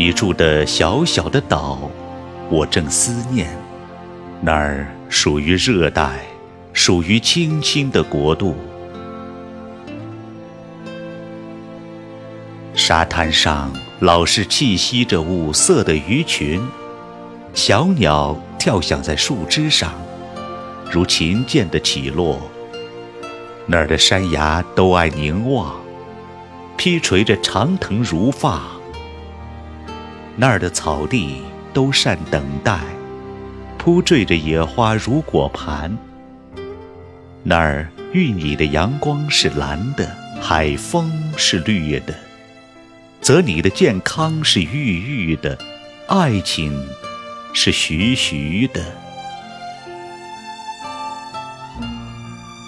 你住的小小的岛，我正思念。那儿属于热带，属于青青的国度。沙滩上老是栖息着五色的鱼群，小鸟跳响在树枝上，如琴键的起落。那儿的山崖都爱凝望，披垂着长藤如发。那儿的草地都善等待，铺缀着野花如果盘。那儿遇你的阳光是蓝的，海风是绿的。则你的健康是郁郁的，爱情是徐徐的。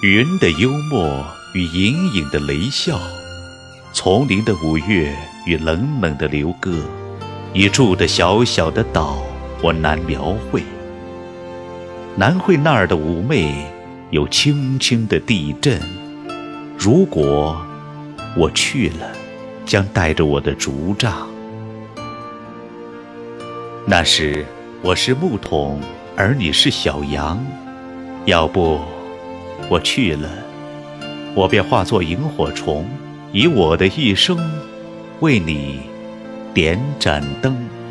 云的幽默与隐隐的雷笑，丛林的五月与冷冷的流歌，你住的小小的岛，我难描绘。南汇那儿的妩媚，有轻轻的地震。如果我去了。将带着我的竹杖。那时我是木桶，而你是小羊。要不我去了，我便化作萤火虫，以我的一生为你点盏灯。